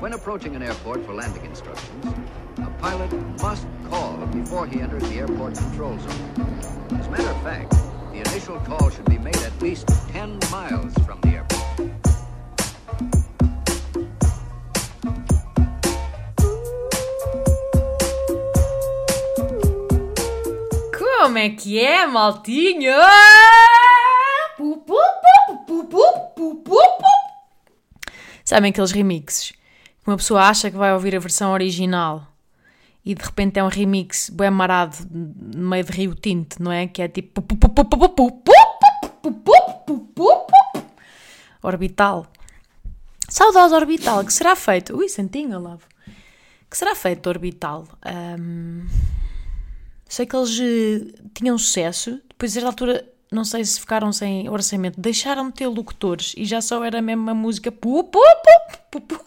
When approaching an airport for landing instructions, a pilot must call before he enters the airport control zone. As a matter of fact, the initial call should be made at least 10 miles from the airport. Como é que é, maltinho? Sabem aqueles remixes? uma pessoa acha que vai ouvir a versão original e de repente é um remix bem marado no meio de Rio Tinto, não é? Que é tipo orbital. Saudosa orbital, que será feito. Ui, santinho, love Que será feito orbital. Um... Sei que eles tinham sucesso, depois a altura não sei se ficaram sem orçamento, deixaram de ter locutores e já só era mesmo uma música pu, pu, pu, pu, pu.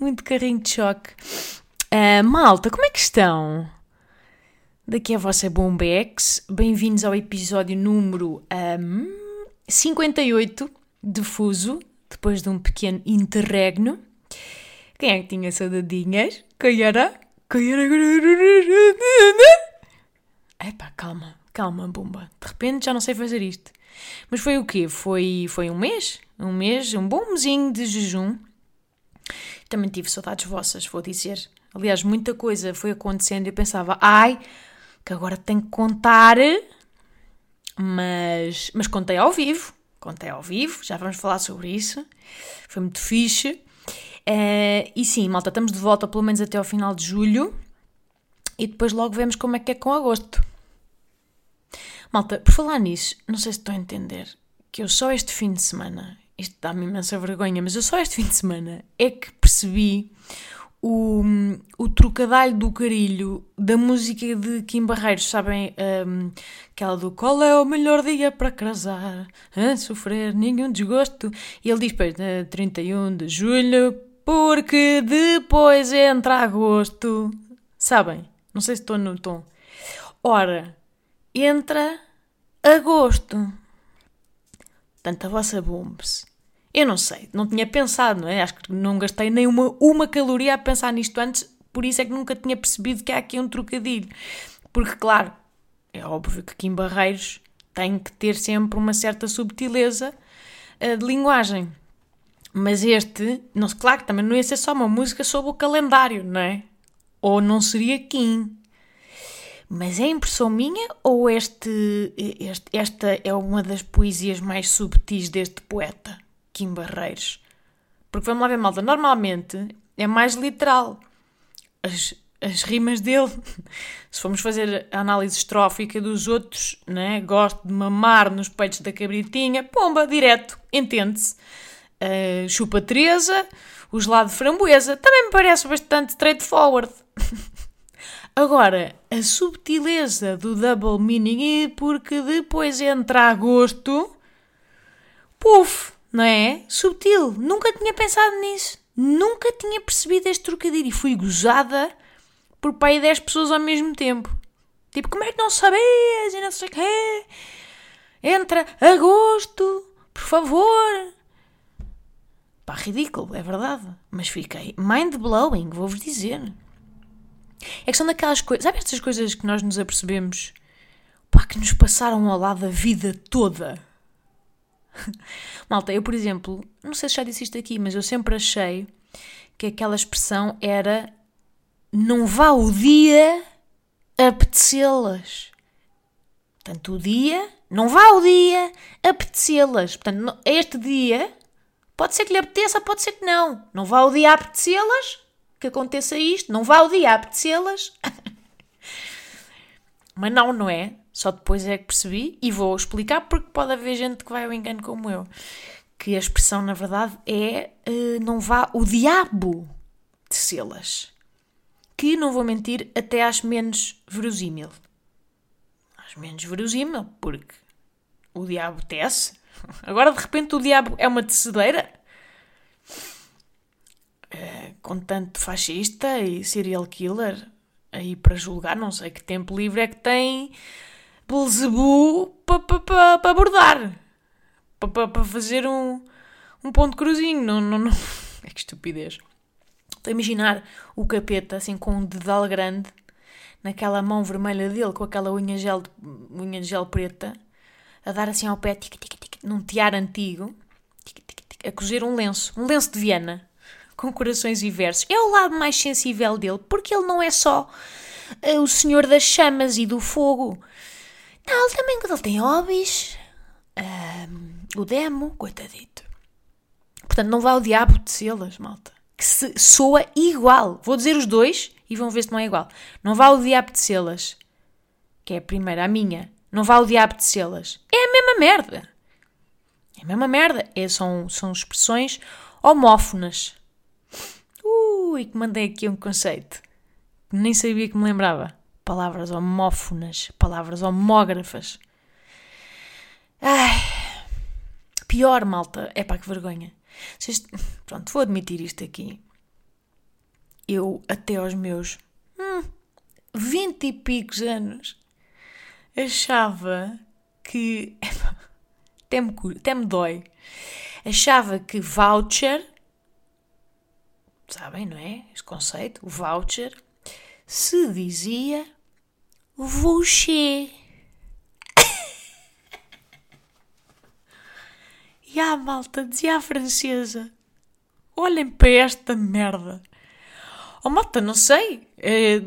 Muito carrinho de choque. Ah, malta, como é que estão? Daqui é a vossa Bombex. Bem-vindos ao episódio número ahm, 58 de Fuso, depois de um pequeno interregno. Quem é que tinha saudadinhas? Quem era? Quem era? Epá, calma, calma, bomba. De repente já não sei fazer isto. Mas foi o quê? Foi, foi um mês? Um mês, um bom mesinho de jejum. Também tive saudades vossas, vou dizer. Aliás, muita coisa foi acontecendo e eu pensava, ai, que agora tenho que contar. Mas, mas contei ao vivo. Contei ao vivo, já vamos falar sobre isso. Foi muito fixe. Eh, e sim, malta, estamos de volta pelo menos até ao final de julho. E depois logo vemos como é que é com agosto. Malta, por falar nisso, não sei se estou a entender que eu só este fim de semana, isto dá-me imensa vergonha, mas eu só este fim de semana é que percebi o, o trocadilho do carilho da música de Kim Barreiros, sabem? Hum, aquela do Qual é o melhor dia para casar? A sofrer nenhum desgosto. E ele diz, pois, eh, 31 de julho, porque depois entra agosto. Sabem? Não sei se estou no tom. Ora, entra agosto. Portanto, a vossa bombs. Eu não sei, não tinha pensado, não é? Acho que não gastei nem uma, uma caloria a pensar nisto antes, por isso é que nunca tinha percebido que há aqui um trocadilho. Porque, claro, é óbvio que aqui em Barreiros tem que ter sempre uma certa subtileza eh, de linguagem. Mas este, não, claro que também não ia ser só uma música sobre o calendário, não é? Ou não seria Kim. Mas é impressão minha ou este, este- esta é uma das poesias mais subtis deste poeta, Kim Barreiros? Porque vamos lá ver, malta, normalmente é mais literal. As, as rimas dele, se formos fazer a análise estrófica dos outros, né? gosto de mamar nos peitos da cabritinha, pomba, direto, entende-se. Uh, chupa Teresa, o gelado de framboesa, também me parece bastante straightforward. Agora, a subtileza do double meaning e porque depois entra agosto, puf, não é? Subtil. Nunca tinha pensado nisso. Nunca tinha percebido este trocadilho e fui gozada por pai 10 pessoas ao mesmo tempo. Tipo, como é que não sabias e não sei o quê? Entra agosto, por favor. Pá, ridículo, é verdade. Mas fiquei mind-blowing, vou-vos dizer. É que são daquelas coisas. Sabe estas coisas que nós nos apercebemos? Pá, que nos passaram ao lado a vida toda. Malta, eu, por exemplo, não sei se já disse isto aqui, mas eu sempre achei que aquela expressão era não vá o dia apetecê-las. Portanto, o dia, não vá o dia apetecê-las. Portanto, este dia pode ser que lhe apeteça, pode ser que não. Não vá o dia apetecê-las, que aconteça isto. Não vá o dia apetecê-las. Mas não, não é? Só depois é que percebi e vou explicar porque pode haver gente que vai ao engano como eu. Que a expressão, na verdade, é eh, não vá o diabo de selas. Que, não vou mentir, até acho menos verosímil. Acho menos verosímil, porque o diabo tece. Agora, de repente, o diabo é uma tecedeira? Eh, com tanto fascista e serial killer aí para julgar, não sei que tempo livre é que tem Belzebu para pa, pa, pa abordar. Para pa, pa fazer um, um ponto cruzinho. Não, não, não. É que estupidez. Estou a imaginar o capeta, assim, com um dedal grande, naquela mão vermelha dele, com aquela unha, gel, unha gel preta, a dar assim ao pé, tic, tic, tic, num tiar antigo, tic, tic, tic, a cozer um lenço, um lenço de Viena, com corações e versos. É o lado mais sensível dele, porque ele não é só uh, o senhor das chamas e do fogo. Também ele tem hobbies. Uh, o demo, coitadito. Portanto, não vá ao diabo de selas, malta. Que se soa igual. Vou dizer os dois e vão ver se não é igual. Não vá ao diabo de selas. Que é a primeira, a minha. Não vá ao diabo de selas. É a mesma merda. É a mesma merda. É, são, são expressões homófonas. Ui, que mandei aqui um conceito. Nem sabia que me lembrava. Palavras homófonas, palavras homógrafas. Ai, pior, malta. É pá, que vergonha. Vocês... Pronto, vou admitir isto aqui. Eu, até aos meus hum, 20 e picos anos, achava que. Até me, até me dói. Achava que voucher sabem, não é? Este conceito, o voucher, se dizia voucher. e a malta dizia à francesa: olhem para esta merda. Oh, malta, não sei. É,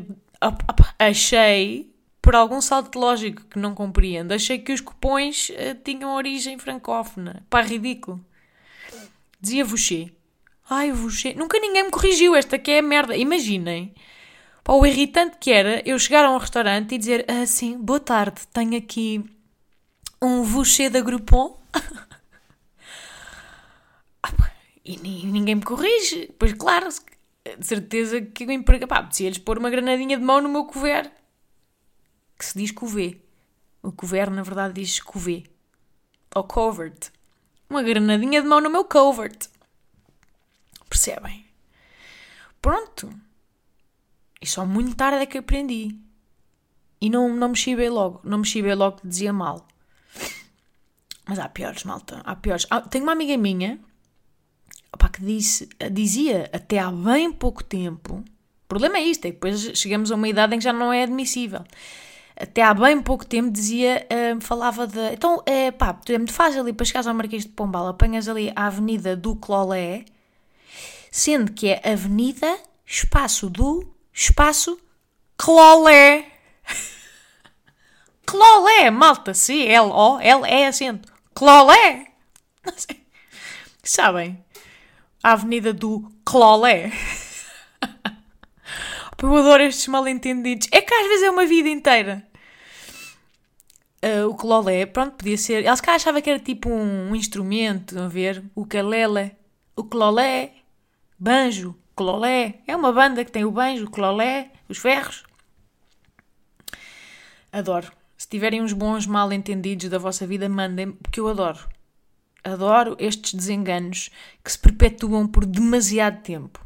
achei, por algum salto lógico que não compreendo, achei que os cupões uh, tinham origem francófona. Pá, ridículo. Dizia voucher. Ai, vos... Nunca ninguém me corrigiu, esta que é a merda. Imaginem. Pá, o irritante que era eu chegar a um restaurante e dizer assim, boa tarde, tenho aqui um voucher da Groupon. e ninguém me corrige. Pois claro, de certeza que o emprego... Pá, lhes pôr uma granadinha de mão no meu couvert. Que se diz couvert. O couvert, na verdade, diz couvert. Ou covert. Uma granadinha de mão no meu covert. Percebem? Pronto. E só muito tarde é que aprendi. E não, não me chibei logo. Não me chibei logo que dizia mal. Mas há piores, malta. Há piores. Ah, tenho uma amiga minha opa, que disse, dizia até há bem pouco tempo. O problema é isto, é que depois chegamos a uma idade em que já não é admissível. Até há bem pouco tempo dizia, uh, falava de. Então, é pá, é muito fácil ali para chegares ao Marquês de Pombal, apanhas ali a Avenida do Clolé sendo que é Avenida Espaço do Espaço Clolé. Clolé, malta, C-L-O-L é acento. Clolé. Sabem? A Avenida do Clolé. Eu adoro estes mal-entendidos. É que às vezes é uma vida inteira. Uh, o clolé, pronto, podia ser. Eles cá achava que era tipo um, um instrumento, a ver? O calele. O clolé. Banjo, Clolé. É uma banda que tem o banjo, o Clolé, os ferros. Adoro. Se tiverem uns bons mal entendidos da vossa vida, mandem, porque eu adoro. Adoro estes desenganos que se perpetuam por demasiado tempo.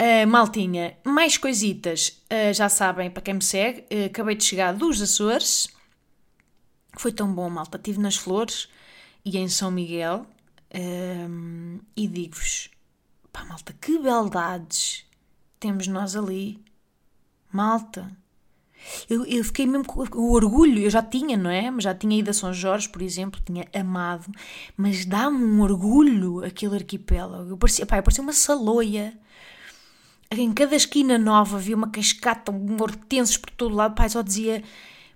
Uh, maltinha, mais coisitas. Uh, já sabem, para quem me segue, uh, acabei de chegar dos Açores. Foi tão bom, malta. Estive nas Flores e em São Miguel. e digo-vos, Pá, malta, que beldades temos nós ali. Malta. Eu, eu fiquei mesmo com o orgulho, eu já tinha, não é? Mas já tinha ido a São Jorge, por exemplo, tinha amado, mas dá-me um orgulho aquele arquipélago. Eu parecia, pá, eu parecia uma saloia. Em cada esquina nova havia uma cascata, um hortenses por todo lado, pá, só dizia,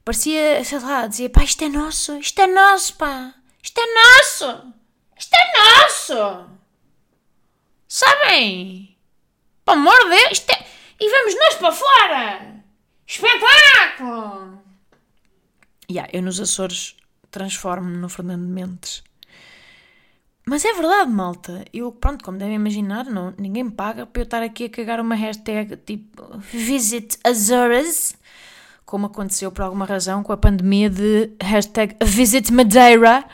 parecia, sei lá, dizia, pá, isto é nosso, isto é nosso, pá, isto é nosso, isto é nosso. Sabem? Pelo amor de Deus! É... E vamos nós para fora! Espetáculo! Yeah, eu nos Açores transformo-me no Fernando Mendes. Mas é verdade, malta. Eu, pronto, como devem imaginar, não, ninguém me paga para eu estar aqui a cagar uma hashtag tipo Visit Azores, como aconteceu por alguma razão com a pandemia de hashtag Visit Madeira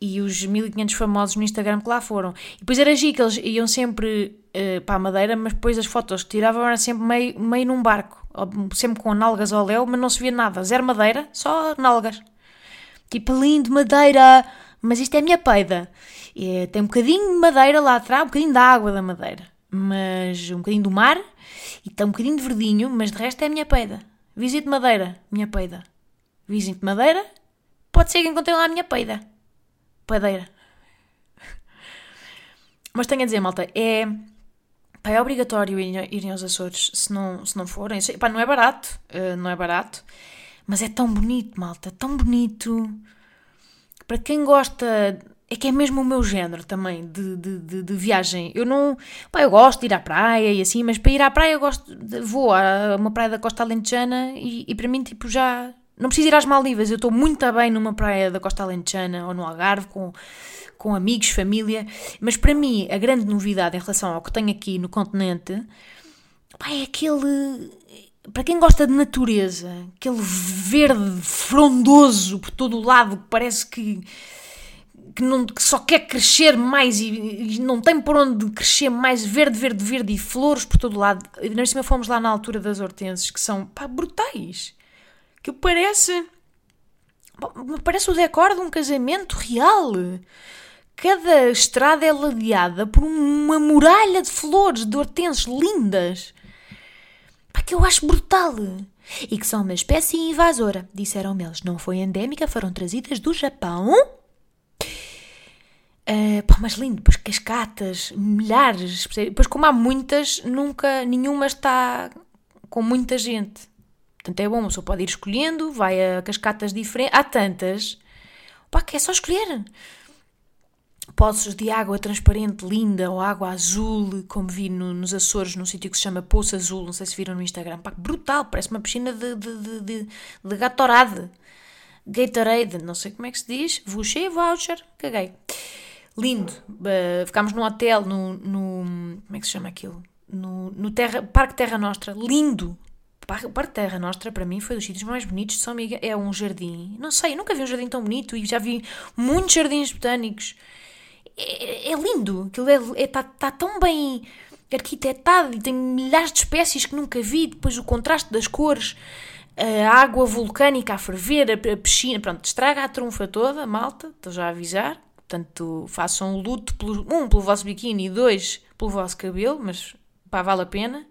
e os 1500 famosos no Instagram que lá foram. E depois era giro que eles iam sempre uh, para a Madeira, mas depois as fotos que tiravam eram sempre meio, meio num barco, sempre com nalgas ao léu, mas não se via nada. Zero madeira, só nalgas. Tipo, lindo, madeira, mas isto é a minha peida. E, tem um bocadinho de madeira lá atrás, um bocadinho da água da madeira. mas um bocadinho do mar e está um bocadinho de verdinho, mas de resto é a minha peida. Visite Madeira, minha peida. Visite Madeira, pode ser que encontrem lá a minha peida. Peideira. Mas tenho a dizer, malta, é, pá, é obrigatório irem aos Açores se não, se não forem. Pá, não é barato, uh, não é barato, mas é tão bonito, malta, tão bonito. Para quem gosta é que é mesmo o meu género também de, de, de, de, viagem. Eu não. Pá, eu gosto de ir à praia e assim, mas para ir à praia eu gosto. De, vou a uma praia da Costa Alentejana e, e para mim, tipo, já. Não preciso ir às Maldivas, eu estou muito bem numa praia da Costa Alentejana ou no Algarve com, com amigos, família. Mas para mim, a grande novidade em relação ao que tenho aqui no continente pá, é aquele. Para quem gosta de natureza, aquele verde frondoso por todo o lado, que parece que que, não, que só quer crescer mais e, e, não tem por onde crescer mais verde, verde, verde e flores por todo lado. E nós cima fomos lá na altura das hortenses, que são pá, brutais. Que parece. Parece o decor de um casamento real. Cada estrada é ladeada por uma muralha de flores, de hortenses lindas. Pá, que eu acho brutal. E que são uma espécie invasora, disseram eles. Não foi endémica, foram trazidas do Japão Uh, pá, mas lindo, depois cascatas, milhares, depois como há muitas, nunca, nenhuma está com muita gente. Portanto é bom, pessoa pode ir escolhendo, vai a cascatas diferentes, há tantas, pá, que é só escolher. Poços de água transparente, linda, ou água azul, como vi no, nos Açores, num sítio que se chama Poço Azul, não sei se viram no Instagram, pá, brutal, parece uma piscina de, de, de, de, de Gatorade. Gatorade, não sei como é que se diz, voucher, voucher, caguei lindo. Uh, ficámos num hotel no, no, Como é que se chama aquilo? No, no Terra, Parque Terra Nostra, lindo. Parque, Parque Terra Nostra, para mim, foi dos sítios mais bonitos de São Miguel. É um jardim. Não sei, nunca vi um jardim tão bonito e já vi muitos jardins botânicos. É, é lindo. Aquilo está é, é, tá, tá tão bem arquitetado e tem milhares de espécies que nunca vi. Depois o contraste das cores a água vulcânica a ferver, a piscina, pronto, estraga a trunfa toda, malta, estou já a avisar. Portanto, façam o luto, pelo, um, pelo vosso biquíni e dois, pelo vosso cabelo, mas pá, vale a pena.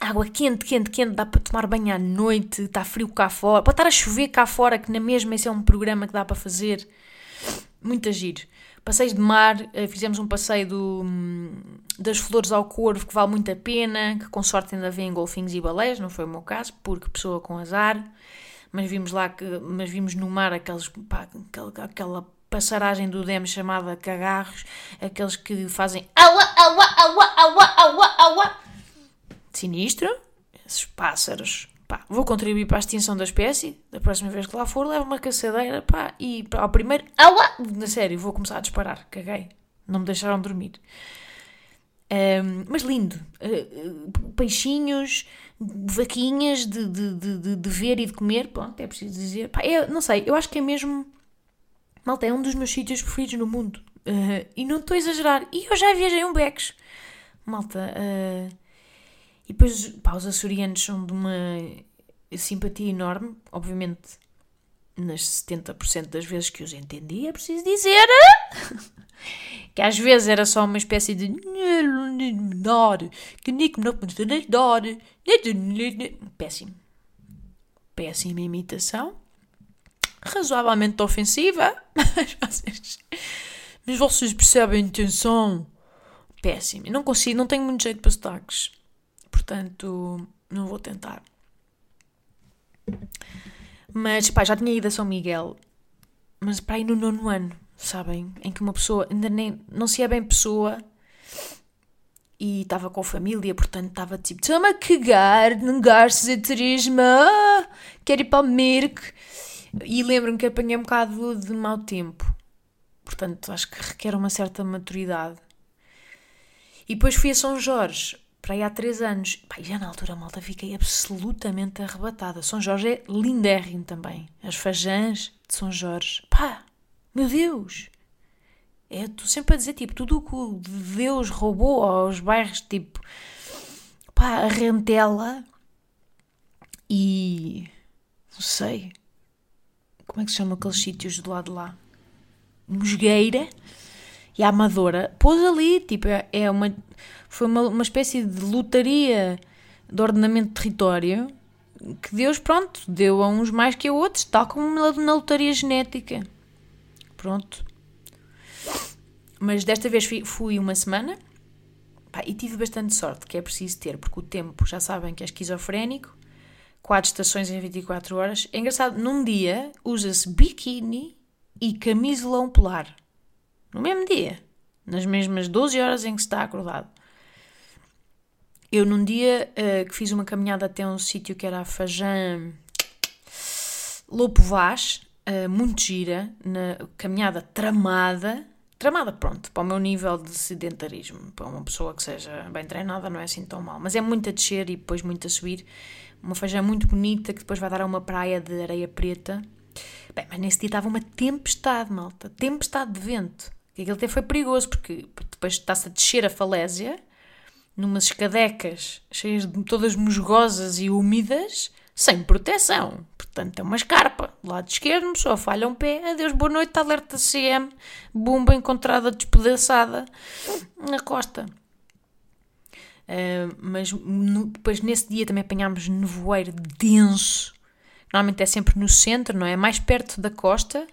Água quente, quente, quente, dá para tomar banho à noite, está frio cá fora, pode estar a chover cá fora, que na mesma esse é um programa que dá para fazer. Muito agir. Passeios de mar, eh, fizemos um passeio do, das flores ao corvo que vale muito a pena, que com sorte ainda vêm golfinhos e baleias, não foi o meu caso, porque pessoa com azar, mas vimos lá que, mas vimos no mar aqueles, pá, aquela, aquela passaragem do demo chamada cagarros, aqueles que fazem aua, aua, aua, aua, aua, aua. Sinistro, esses pássaros. Pá, vou contribuir para a extinção da espécie. Da próxima vez que lá for, levo uma caçadeira pá, e ao primeiro, aua, na sério, vou começar a disparar. Caguei. Não me deixaram dormir. Um, mas lindo. Uh, peixinhos, vaquinhas de, de, de, de, ver e de comer. Pronto, é preciso dizer. Pá, eu não sei, eu acho que é mesmo Malta, é um dos meus sítios preferidos no mundo. Uh, e não estou a exagerar. E eu já viajei um Bex. Malta. Uh, e depois, pá, os açorianos são de uma simpatia enorme. Obviamente, nas 70% das vezes que os entendi, é preciso dizer. que às vezes era só uma espécie de. Péssimo. Péssima imitação razoavelmente ofensiva, mas vocês, mas vocês percebem a intenção. Péssimo. Não consigo, não tenho muito jeito para sotaques. Portanto, não vou tentar. Mas, pá, já tinha ido a São Miguel. Mas, pá, aí no nono ano, sabem? Em que uma pessoa ainda nem, não se é bem pessoa e estava com a família, portanto estava tipo, estou-me a cagar, a turismo, quero ir para o Mirk. E lembro-me que apanhei um bocado de mau tempo. Portanto, acho que requer uma certa maturidade. E depois fui a São Jorge, para aí há três anos. Pá, já na altura, malta, fiquei absolutamente arrebatada. São Jorge é lindérrimo também. As fajãs de São Jorge. Pá, meu Deus! É, estou sempre a dizer, tipo, tudo o que Deus roubou aos bairros, tipo, pá, a rentela e. não sei como é que se chama aqueles sítios do lado de lá? Mosgueira e a Amadora pôs ali, tipo, é, é uma, foi uma, uma espécie de lotaria de ordenamento de território que Deus, pronto, deu a uns mais que a outros, tal como na lotaria genética. Pronto. Mas desta vez fui, fui uma semana pá, e tive bastante sorte, que é preciso ter, porque o tempo, já sabem que é esquizofrénico, quatro estações em 24 horas. É engraçado, num dia usa-se biquíni e camisolão polar. No mesmo dia. Nas mesmas 12 horas em que se está acordado. Eu, num dia uh, que fiz uma caminhada até um sítio que era a Fajã Lopo Vaz, uh, muito gira, na caminhada tramada, tramada, pronto, para o meu nível de sedentarismo, para uma pessoa que seja bem treinada, não é assim tão mal, mas é muito a descer e depois muito a subir. Uma Fajã muito bonita que depois vai dar a uma praia de areia preta. Bem, mas nesse dia estava uma tempestade, malta, tempestade de vento. E aquilo até foi perigoso, porque depois está-se a descer a falésia numas escadecas cheias de todas musgosas e úmidas, sem proteção. Portanto, é uma escarpa. Do lado esquerdo, só falha um pé. Adeus, boa noite, alerta CM. Bomba encontrada despedaçada na costa. Uh, mas no, depois nesse dia também apanhámos nevoeiro denso. Normalmente é sempre no centro, não é? Mais perto da costa,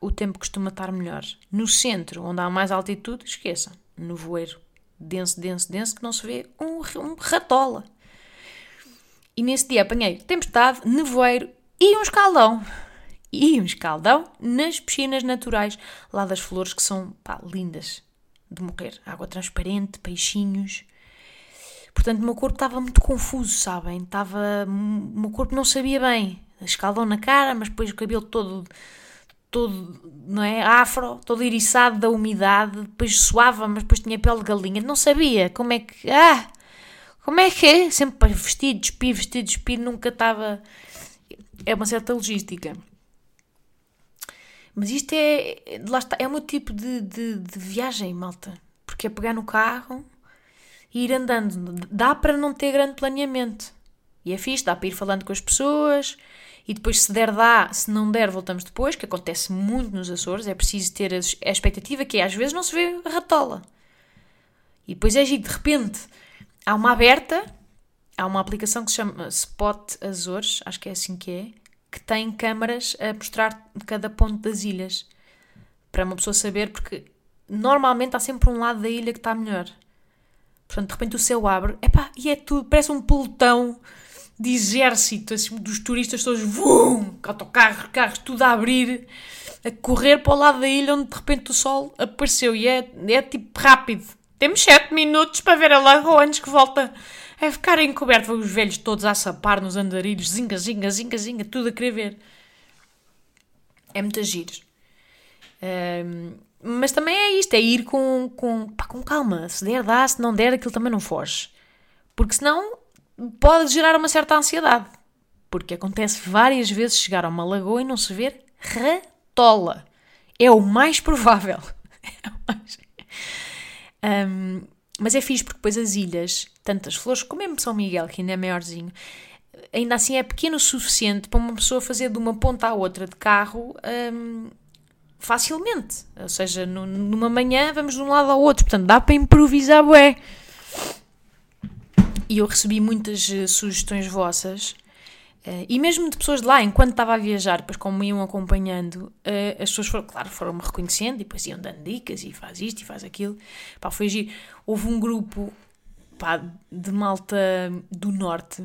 o tempo costuma estar melhor. No centro, onde há mais altitude, esqueçam. Nevoeiro denso, denso, denso, que não se vê um, um ratola. E nesse dia apanhei tempestade, nevoeiro e um escaldão. E um escaldão nas piscinas naturais, lá das flores que são pá, lindas de morrer. Água transparente, peixinhos. Portanto, o meu corpo estava muito confuso, sabem? Estava. O meu corpo não sabia bem. Escaldão na cara, mas depois o cabelo todo todo, não é, afro, todo eriçado da umidade, depois suava, mas depois tinha pele de galinha, não sabia como é que, ah, como é que é, sempre vestido, despido, vestido, despido, nunca estava, é uma certa logística. Mas isto é, lá está, é o meu tipo de, de, de viagem, malta, porque é pegar no carro e ir andando, dá para não ter grande planeamento, e é fixe, dá para ir falando com as pessoas, e depois se der dá, se não der voltamos depois, que acontece muito nos Açores, é preciso ter a, expectativa que às vezes não se vê a ratola. E depois é giro, de repente há uma aberta, há uma aplicação que se chama Spot Açores, acho que é assim que é, que tem câmaras a mostrar cada ponto das ilhas, para uma pessoa saber, porque normalmente há sempre um lado da ilha que está melhor. Portanto, de repente o céu abre, epá, e é tudo, parece um pelotão de exército, assim, dos turistas todos, vum, autocarros, carros, tudo a abrir, a correr para o lado da ilha onde de repente o sol apareceu e é, é tipo rápido. Temos 7 minutos para ver a lagoa antes que volta a ficar encoberto. Os velhos todos a sapar nos andarilhos, zinga, zinga, zinga, zinga, tudo a querer ver. É muito giro. Um, mas também é isto, é ir com, com, pá, com calma. Se der, dá, se não der, aquilo também não foge. Porque senão pode gerar uma certa ansiedade. Porque acontece várias vezes chegar a uma lagoa e não se ver ratola. É o mais provável. É o mais... Um, mas é fixe porque depois as ilhas, tantas flores, como mesmo São Miguel, que ainda é maiorzinho, ainda assim é pequeno o suficiente para uma pessoa fazer de uma ponta à outra de carro um, facilmente. Ou seja, numa manhã vamos de um lado ao outro. Portanto, dá para improvisar bué. E eu recebi muitas uh, sugestões vossas. Uh, e mesmo de pessoas de lá, enquanto estava a viajar, depois como iam acompanhando, uh, as pessoas foram, claro, foram-me reconhecendo e depois iam dando dicas e faz isto e faz aquilo. Foi giro. Houve um grupo pá, de malta do norte.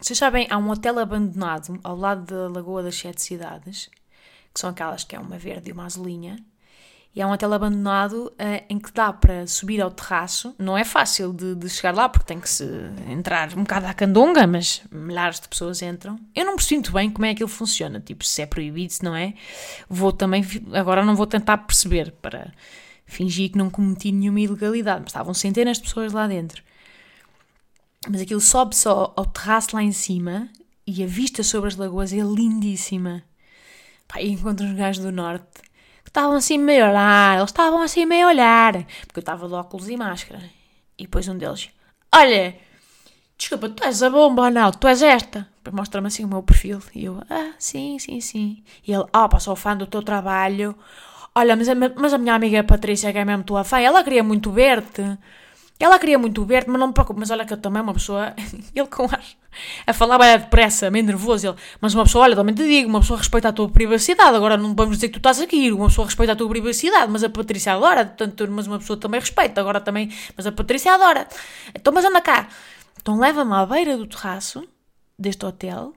Vocês sabem, há um hotel abandonado ao lado da Lagoa das Sete Cidades, que são aquelas que é uma verde e uma azulinha, e é um hotel abandonado uh, em que dá para subir ao terraço. Não é fácil de, de, chegar lá porque tem que se entrar um bocado à candonga, mas milhares de pessoas entram. Eu não percebo muito bem como é que aquilo funciona. Tipo, se é proibido, se não é. Vou também. Agora não vou tentar perceber para fingir que não cometi nenhuma ilegalidade. Mas estavam centenas de pessoas lá dentro. Mas aquilo sobe só ao terraço lá em cima e a vista sobre as lagoas é lindíssima. Pá, e encontro uns gajos do norte estavam assim meio a olhar, eles estavam assim meio a olhar, porque eu estava de óculos e máscara. E depois um deles, olha, desculpa, tu és a bomba ou não? Tu és esta? Mostra-me assim o meu perfil. E eu, ah, sim, sim, sim. E ele, ah, oh, sou fã do teu trabalho. Olha, mas a, mas a minha amiga Patrícia, que é mesmo tua fã, ela queria muito ver-te. Ela queria muito ver-te, mas não me preocupe. Mas olha que eu também, uma pessoa. Ele com ar. A falar bem depressa, meio nervoso. Ele, mas uma pessoa, olha, também te digo, uma pessoa respeita a tua privacidade. Agora não vamos dizer que tu estás aqui. Uma pessoa respeita a tua privacidade, mas a Patrícia adora. Portanto, mas uma pessoa também respeita. Agora também. Mas a Patrícia adora. Então, mas anda cá. Então leva-me à beira do terraço deste hotel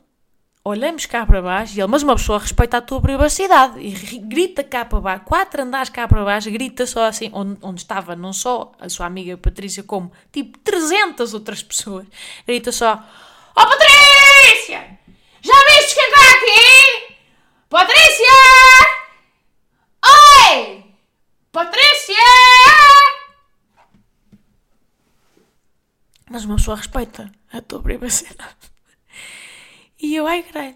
olhamos cá para baixo e ele, mas uma pessoa respeita a tua privacidade e grita cá para baixo, quatro andares cá para baixo, grita só assim, onde, onde estava não só a sua amiga Patrícia, como tipo 300 outras pessoas, grita só: Oh Patrícia! Já viste quem está aqui? Patrícia! Oi! Patrícia! Mas uma pessoa respeita a tua privacidade. E eu, ai caralho,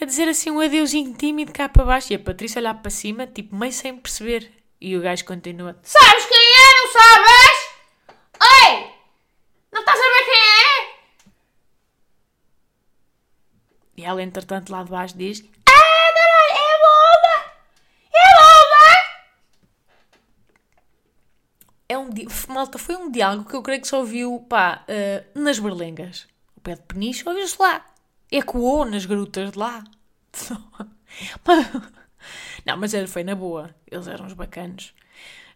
a dizer assim um adeusinho tímido cá para baixo. E a Patrícia olhar para cima, tipo, meio sem perceber. E o gajo continua: Sabes quem é? Não sabes? Ei! Não estás a ver quem é? E ela, entretanto, lá de baixo diz: Ah, caralho, é bomba! É bomba! É um di... Malta, foi um diálogo que eu creio que só ouviu, pá, uh, nas berlengas. O pé de peniche ouviu-se lá ecoou nas grutas de lá. Não, mas foi na boa. Eles eram os bacanos.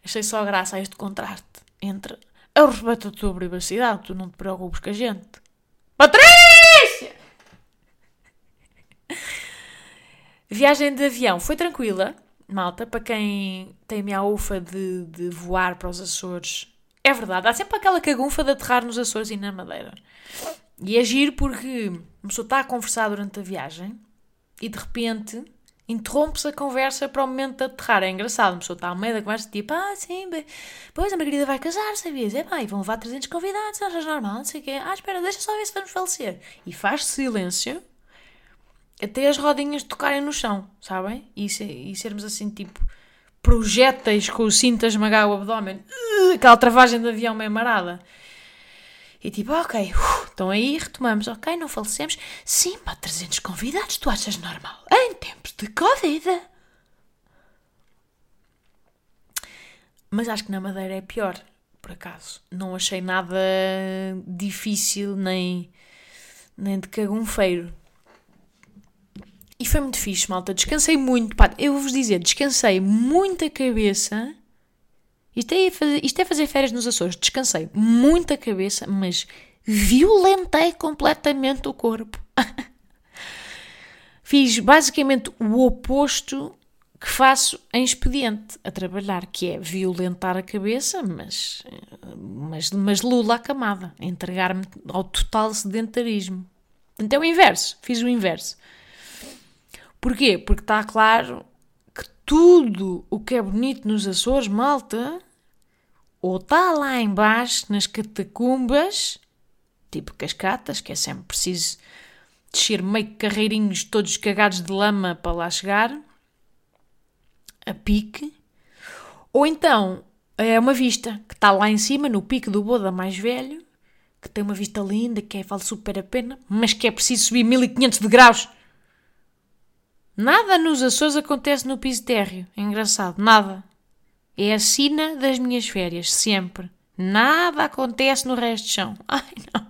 Achei só graça a este contraste entre eu respeito a tua privacidade, tu não te preocupes com a gente. Patrícia! Viagem de avião foi tranquila, malta, para quem tem a ufa de, de voar para os Açores. É verdade, há sempre aquela cagunfa de aterrar nos Açores e na Madeira. E é giro porque uma pessoa está a conversar durante a viagem e de repente interrompe-se a conversa para o momento de aterrar. É engraçado, uma pessoa está ao meio da conversa tipo, ah, sim, bem, pois a Margarida vai casar, sabias? É e vão levar 300 convidados, achas normal, não sei o quê. Ah, espera, deixa só ver se vamos falecer. E faz silêncio até as rodinhas tocarem no chão, sabem? E, se, e sermos assim, tipo, projéteis com o cinto a esmagar o abdômen. Aquela travagem de avião meio marada. E tipo, ok, uh, então aí retomamos, ok, não falecemos. Sim, pá, 300 convidados, tu achas normal? Em tempos de Covid. Mas acho que na Madeira é pior, por acaso. Não achei nada difícil nem, nem de cagunfeiro. E foi muito fixe, malta. Descansei muito. Pá, eu vou-vos dizer, descansei muito a cabeça isto é, fazer, isto é fazer férias nos Açores. Descansei muita cabeça, mas violentei completamente o corpo. Fiz basicamente o oposto que faço em expediente a trabalhar, que é violentar a cabeça, mas, mas, mas lula a camada, entregar-me ao total sedentarismo. Então o inverso, fiz o inverso. Porquê? Porque está claro que tudo o que é bonito nos Açores, malta, ou está lá embaixo nas catacumbas, tipo cascatas, que é sempre preciso descer meio carreirinhos todos cagados de lama para lá chegar, a pique, ou então é uma vista que está lá em cima, no pico do Boda mais velho, que tem uma vista linda, que é, vale super a pena, mas que é preciso subir 1500 degraus Nada nos Açores acontece no piso térreo. É engraçado, nada. É a sina das minhas férias, sempre. Nada acontece no resto do chão. Ai, não.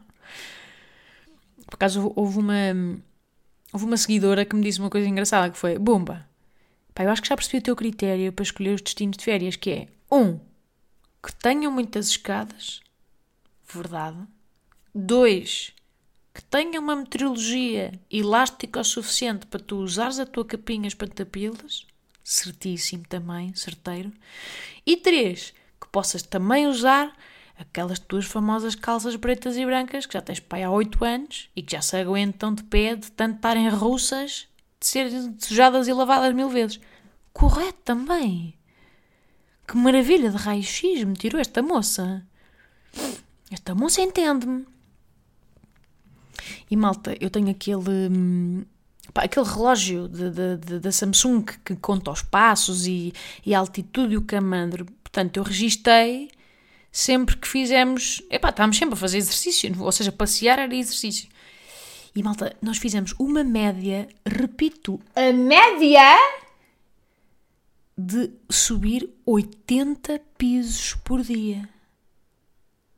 Por acaso houve uma, houve uma seguidora que me disse uma coisa engraçada que foi, Bumba, pá, eu acho que já percebi o teu critério para escolher os destinos de férias, que é, um, que tenham muitas escadas, verdade. Dois, que tenha uma meteorologia elástica o suficiente para tu usares a tua capinha espantapilas, certíssimo também, certeiro. E três, que possas também usar aquelas tuas famosas calças pretas e brancas que já tens pai há oito anos e que já se aguentam de pé de tanto estarem russas, de serem sujadas e lavadas mil vezes. Correto também. Que maravilha de raio-x me tirou esta moça. Esta moça entende-me. E malta, eu tenho aquele. Pá, aquele relógio da Samsung que, que, conta os passos e, e, a altitude e o camandro. Portanto, eu registrei sempre que fizemos. Epá, estávamos sempre a fazer exercício, ou seja, passear era exercício. E malta, nós fizemos uma média, repito, a média de subir 80 pisos por dia.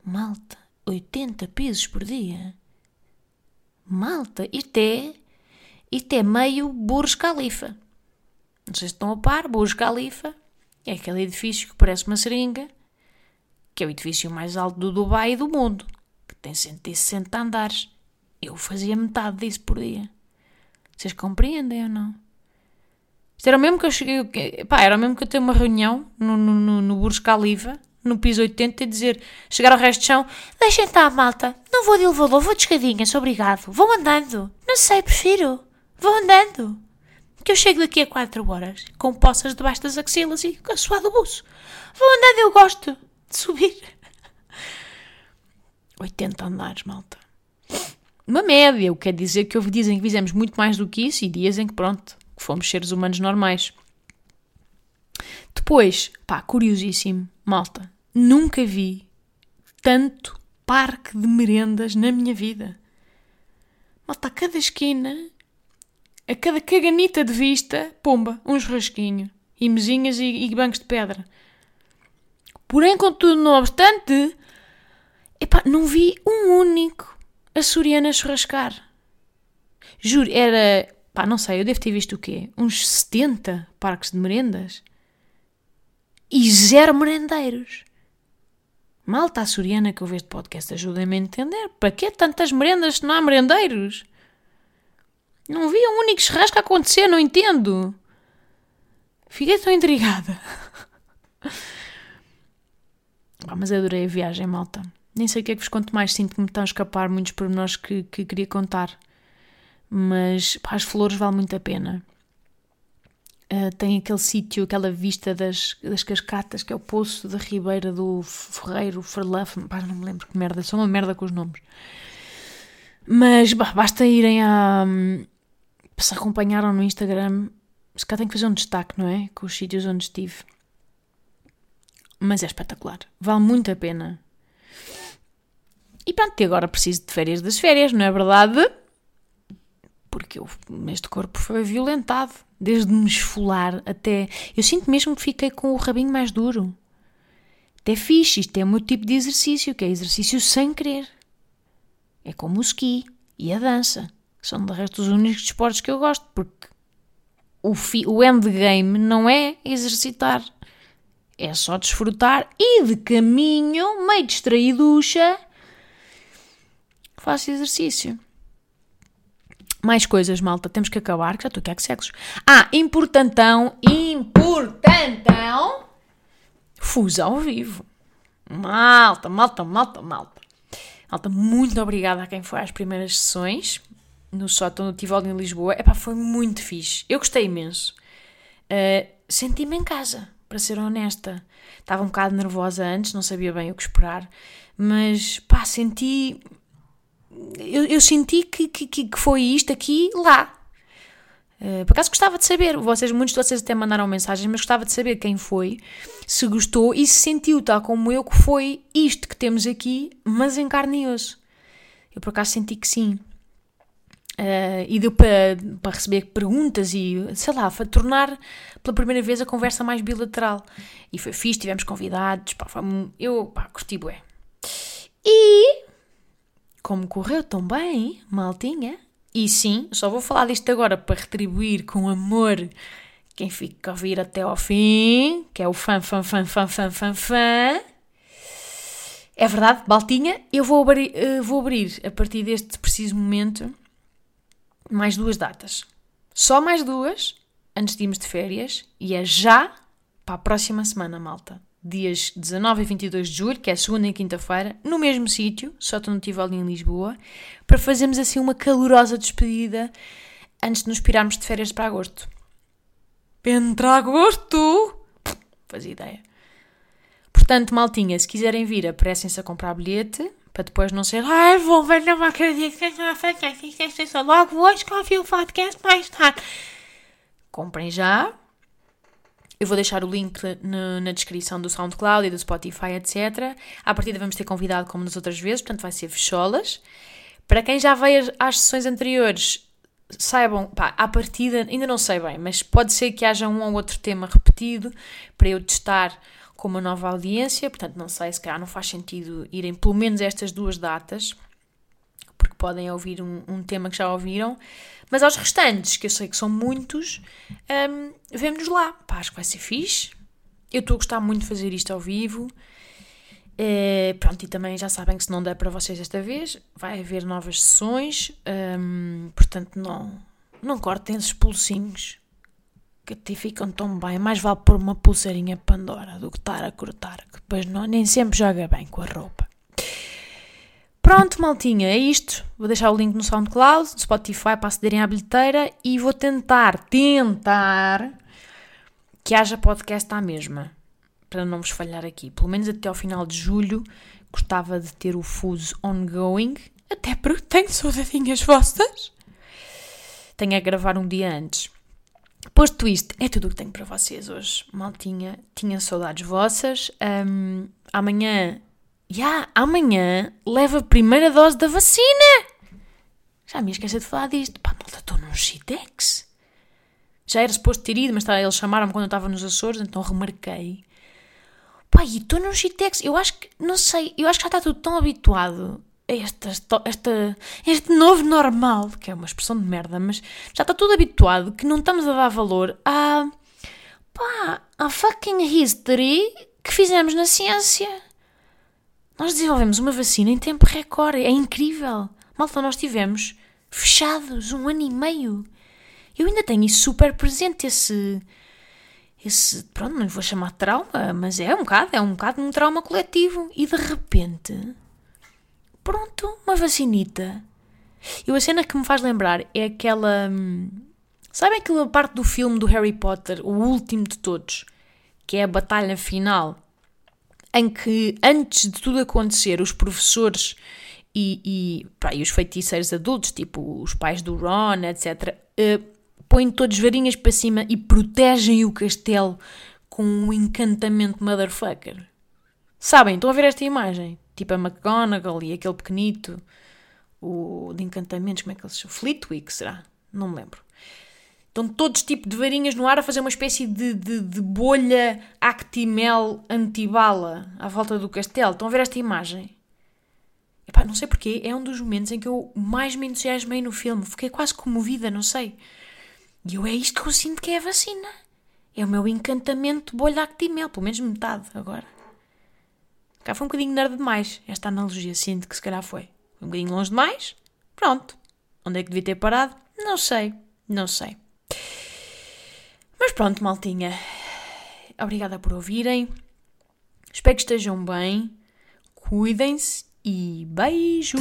Malta, 80 pisos por dia. Malta, isto é, isto é meio Burj Khalifa. Não sei se estão a par, Burj Khalifa é aquele edifício que parece uma seringa, que é o edifício mais alto do Dubai e do mundo, que tem 160 andares. Eu fazia metade disso por dia. Vocês compreendem ou não? Isto era mesmo que eu cheguei. Pá, era mesmo que eu tenho uma reunião no, no, no, no Burj Khalifa, no piso 80, e dizer, chegar ao resto de chão, deixem estar, malta, não vou de elevador, vou de escadinhas, obrigado. Vou andando. Não sei, prefiro. Vou andando. Que eu chego daqui a 4 horas, com poças debaixo das axilas e a suado buço. Vou andando, eu gosto de subir. 80 andares, malta. Uma média, o que quer dizer que houve dias em que fizemos muito mais do que isso e dias em que, pronto, fomos seres humanos normais. Depois, pá, curiosíssimo, malta, nunca vi tanto parque de merendas na minha vida. Malta, a cada esquina, a cada caganita de vista, pomba, um churrasquinho, e mesinhas e, e bancos de pedra. Porém, contudo, não obstante, epá, não vi um único açoriano a churrascar. Juro, era Pá, não sei, eu devo ter visto o quê? Uns 70 parques de merendas? E zero merendeiros. Malta açoriana que eu vejo de podcast, ajudem-me a entender. Para que tantas merendas se não há merendeiros? Não vi um único churrasco acontecer, não entendo. Fiquei tão intrigada. Mas adorei a viagem, malta. Nem sei o que é que vos conto mais, sinto que me estão a escapar muitos pormenores que, que queria contar mas pá, as flores valem muito a pena. Uh, tem aquele sítio, aquela vista das, das cascatas, que é o Poço da Ribeira do Ferreiro, Ferlaf, pá, não me lembro que merda, sou uma merda com os nomes. Mas bah, basta irem a. Se acompanharam no Instagram, se cá tem que fazer um destaque, não é? Com os sítios onde estive. Mas é espetacular, vale muito a pena. E pronto, e agora preciso de férias das férias, não é verdade? porque eu, este corpo foi violentado, desde me esfolar até. Eu sinto mesmo que fiquei com o rabinho mais duro. Até fixe, isto é o meu tipo de exercício, que é exercício sem querer. É como o ski e a dança, são de resto os únicos desportos que eu gosto, porque o, fi, o endgame não é exercitar, é só desfrutar e de caminho, meio distraíducha, faço exercício. Mais coisas, malta. Temos que acabar, que já estou aqui a que sexos. Ah, importantão, importantão. Fusa ao vivo. Malta, malta, malta, malta. Malta, muito obrigada a quem foi às primeiras sessões no sótão do Tivoli em Lisboa. Epá, foi muito fixe. Eu gostei imenso. Uh, Senti-me em casa, para ser honesta. Estava um bocado nervosa antes, não sabia bem o que esperar. Mas, pá, senti eu, eu senti que, que, que foi isto aqui lá. Uh, por acaso gostava de saber, vocês, muitos de vocês até mandaram mensagens, mas gostava de saber quem foi, se gostou e se sentiu, tal como eu, que foi isto que temos aqui, mas em carne e osso. Eu por acaso senti que sim. Uh, e deu para, para receber perguntas e, sei lá, para tornar pela primeira vez a conversa mais bilateral. E foi fixe, tivemos convidados, pá, foi, eu pá, curti bué. E como correu tão bem, maltinha. E sim, só vou falar disto agora para retribuir com amor quem fica a ouvir até ao fim, que é o fã, fã, fã, fã, fã, fã, fã. É verdade, Baltinha, eu vou abrir, uh, vou abrir a partir deste preciso momento mais duas datas. Só mais duas, antes de irmos de férias, e é já para a próxima semana, malta dias 19 e 22 de julho, que é segunda e quinta-feira, no mesmo sítio, só no Tivoli em Lisboa, para fazermos assim uma calorosa despedida antes de nos pirarmos de férias para agosto. Entra agosto! Fazia ideia. Portanto, maltinha, se quiserem vir, apressem-se a comprar bilhete, para depois não ser ai, vou ver, não acredito que não acredito, logo hoje que ouvi o podcast mais tarde. Comprem já, eu vou deixar o link na descrição do SoundCloud e do Spotify, etc. À partida vamos ter convidado como nas outras vezes, portanto vai ser fecholas. Para quem já veio às sessões anteriores, saibam, pá, à partida, ainda não sei bem, mas pode ser que haja um ou outro tema repetido para eu testar com uma nova audiência, portanto, não sei, se calhar não faz sentido irem pelo menos estas duas datas, porque podem ouvir um, um tema que já ouviram, mas aos restantes, que eu sei que são muitos, um, vemo-nos lá. Pá, acho que vai ser fixe. Eu estou a gostar muito de fazer isto ao vivo. É, pronto, e também já sabem que se não der para vocês esta vez, vai haver novas sessões, hum, portanto não, não cortem esses pulsinhos que até ficam tão bem. Mais vale pôr uma pulseirinha Pandora do que estar a cortar, que depois não, nem sempre joga bem com a roupa. Pronto, maltinha, é isto. Vou deixar o link no SoundCloud, no Spotify para acederem à bilheteira e vou tentar, tentar que haja podcast à mesma para não vos falhar aqui. Pelo menos até ao final de julho gostava de ter o Fuse ongoing, até porque tenho saudadinhas vossas. Tenho a gravar um dia antes. Posto isto, é tudo o que tenho para vocês hoje. Maltinha, tinha saudades vossas. Um, amanhã, já, yeah, amanhã leva a primeira dose da vacina. Já me esqueci de falar disto. Pá, malta, estou num Shitex. Já era suposto ter ido, mas tá, eles chamaram-me quando eu estava nos Açores, então remarquei. Pai, estou num Shitex. Eu acho que, não sei, eu acho que já está tudo tão habituado este novo normal, que é uma expressão de merda, mas já está tudo habituado que não estamos a dar valor a, pá, a fucking history que fizemos na ciência. Nós desenvolvemos uma vacina em tempo recorde. É incrível. Malta, nós tivemos fechados um ano e meio. Eu ainda tenho isso super presente, esse esse, pronto, não lhe vou chamar de trauma, mas é um bocado, é um bocado um trauma coletivo. E de repente, pronto, uma vacinita. E a cena que me faz lembrar é aquela. Hum, sabem aquela parte do filme do Harry Potter, o último de todos, que é a batalha final, em que antes de tudo acontecer, os professores e, e, pá, e os feiticeiros adultos, tipo os pais do Ron, etc., uh, põem todos varinhas para cima e protegem o castelo com um encantamento motherfucker. Sabem? Estão a ver esta imagem? Tipo a McGonagall e aquele pequenito, o de encantamentos, como é que ele se chama? Fleetwick, será? Não me lembro. Estão todos tipo de varinhas no ar a fazer uma espécie de, de, de bolha Actimel antibala à volta do castelo. Estão a ver esta imagem? Epá, não sei porquê, é um dos momentos em que eu mais me entusiasmei no filme. Fiquei quase comovida, não sei. E eu é isto que eu sinto que é a vacina. É o meu encantamento bolha Actimel, pelo menos metade agora. Cá foi um bocadinho nerd demais esta analogia, sinto que se calhar foi. Um bocadinho longe demais. Pronto. Onde é que devia ter parado? Não sei, não sei. Mas pronto, maltinha. Obrigada por ouvirem. Espero que estejam bem. Cuidem-se e beijo!